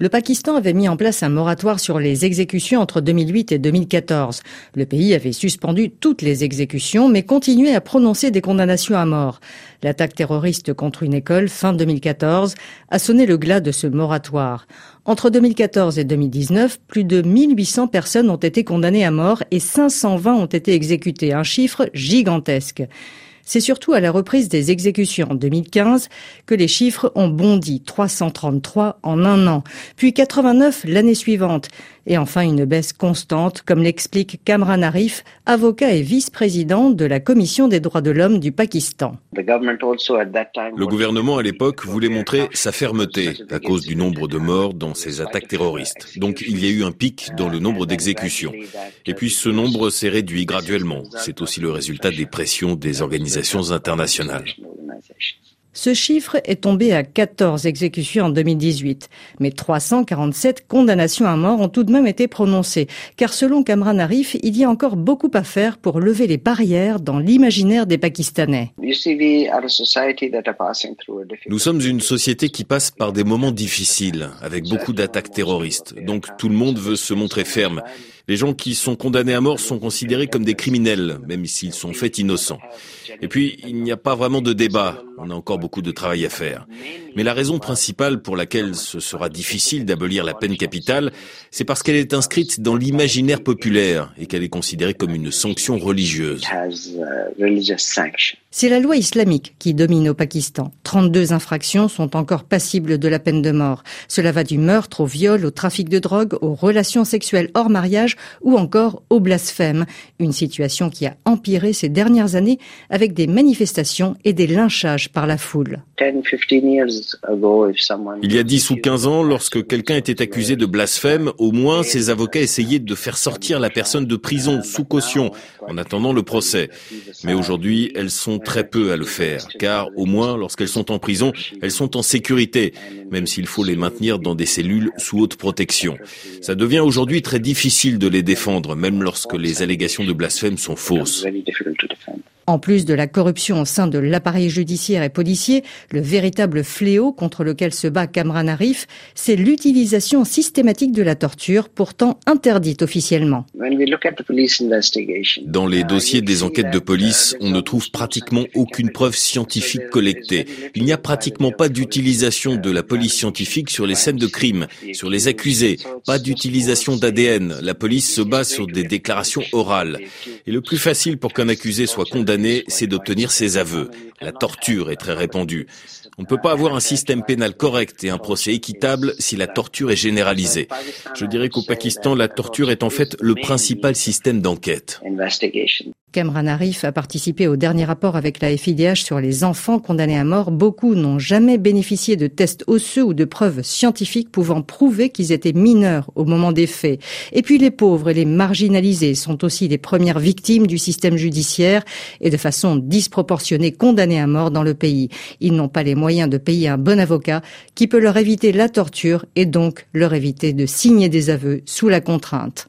Le Pakistan avait mis en place un moratoire sur les exécutions entre 2008 et 2014. Le pays avait suspendu toutes les exécutions, mais continuait à prononcer des condamnations à mort. L'attaque terroriste contre une école fin 2014 a sonné le glas de ce moratoire. Entre 2014 et 2019, plus de 1800 personnes ont été condamnées à mort et 520 ont été exécutées, un chiffre gigantesque. C'est surtout à la reprise des exécutions en 2015 que les chiffres ont bondi 333 en un an, puis 89 l'année suivante, et enfin une baisse constante, comme l'explique Kamran Arif, avocat et vice-président de la Commission des droits de l'homme du Pakistan. Le gouvernement à l'époque voulait montrer sa fermeté à cause du nombre de morts dans ces attaques terroristes. Donc il y a eu un pic dans le nombre d'exécutions. Et puis ce nombre s'est réduit graduellement. C'est aussi le résultat des pressions des organisations internationales. Ce chiffre est tombé à 14 exécutions en 2018, mais 347 condamnations à mort ont tout de même été prononcées, car selon Kamran Arif, il y a encore beaucoup à faire pour lever les barrières dans l'imaginaire des Pakistanais. Nous sommes une société qui passe par des moments difficiles, avec beaucoup d'attaques terroristes, donc tout le monde veut se montrer ferme. Les gens qui sont condamnés à mort sont considérés comme des criminels, même s'ils sont faits innocents. Et puis, il n'y a pas vraiment de débat. On a encore beaucoup de travail à faire. Mais la raison principale pour laquelle ce sera difficile d'abolir la peine capitale, c'est parce qu'elle est inscrite dans l'imaginaire populaire et qu'elle est considérée comme une sanction religieuse. C'est la loi islamique qui domine au Pakistan. 32 infractions sont encore passibles de la peine de mort. Cela va du meurtre au viol, au trafic de drogue, aux relations sexuelles hors mariage ou encore au blasphème. Une situation qui a empiré ces dernières années avec des manifestations et des lynchages par la foule. Il y a 10 ou 15 ans, lorsque quelqu'un était accusé de blasphème, au moins ses avocats essayaient de faire sortir la personne de prison sous caution en attendant le procès. Mais aujourd'hui, elles sont très peu à le faire, car au moins lorsqu'elles sont en prison, elles sont en sécurité, même s'il faut les maintenir dans des cellules sous haute protection. Ça devient aujourd'hui très difficile de les défendre, même lorsque les allégations de blasphème sont fausses. En plus de la corruption au sein de l'appareil judiciaire et policier, le véritable fléau contre lequel se bat Kamran Arif, c'est l'utilisation systématique de la torture, pourtant interdite officiellement. Dans les dossiers des enquêtes de police, on ne trouve pratiquement aucune preuve scientifique collectée. Il n'y a pratiquement pas d'utilisation de la police scientifique sur les scènes de crime, sur les accusés, pas d'utilisation d'ADN. La police se base sur des déclarations orales. Et le plus facile pour qu'un accusé soit condamné c'est d'obtenir ses aveux. La torture est très répandue. On ne peut pas avoir un système pénal correct et un procès équitable si la torture est généralisée. Je dirais qu'au Pakistan, la torture est en fait le principal système d'enquête. Kamran Arif a participé au dernier rapport avec la FIDH sur les enfants condamnés à mort. Beaucoup n'ont jamais bénéficié de tests osseux ou de preuves scientifiques pouvant prouver qu'ils étaient mineurs au moment des faits. Et puis les pauvres et les marginalisés sont aussi les premières victimes du système judiciaire et de façon disproportionnée condamnés à mort dans le pays. Ils n'ont pas les moyens de payer un bon avocat qui peut leur éviter la torture et donc leur éviter de signer des aveux sous la contrainte.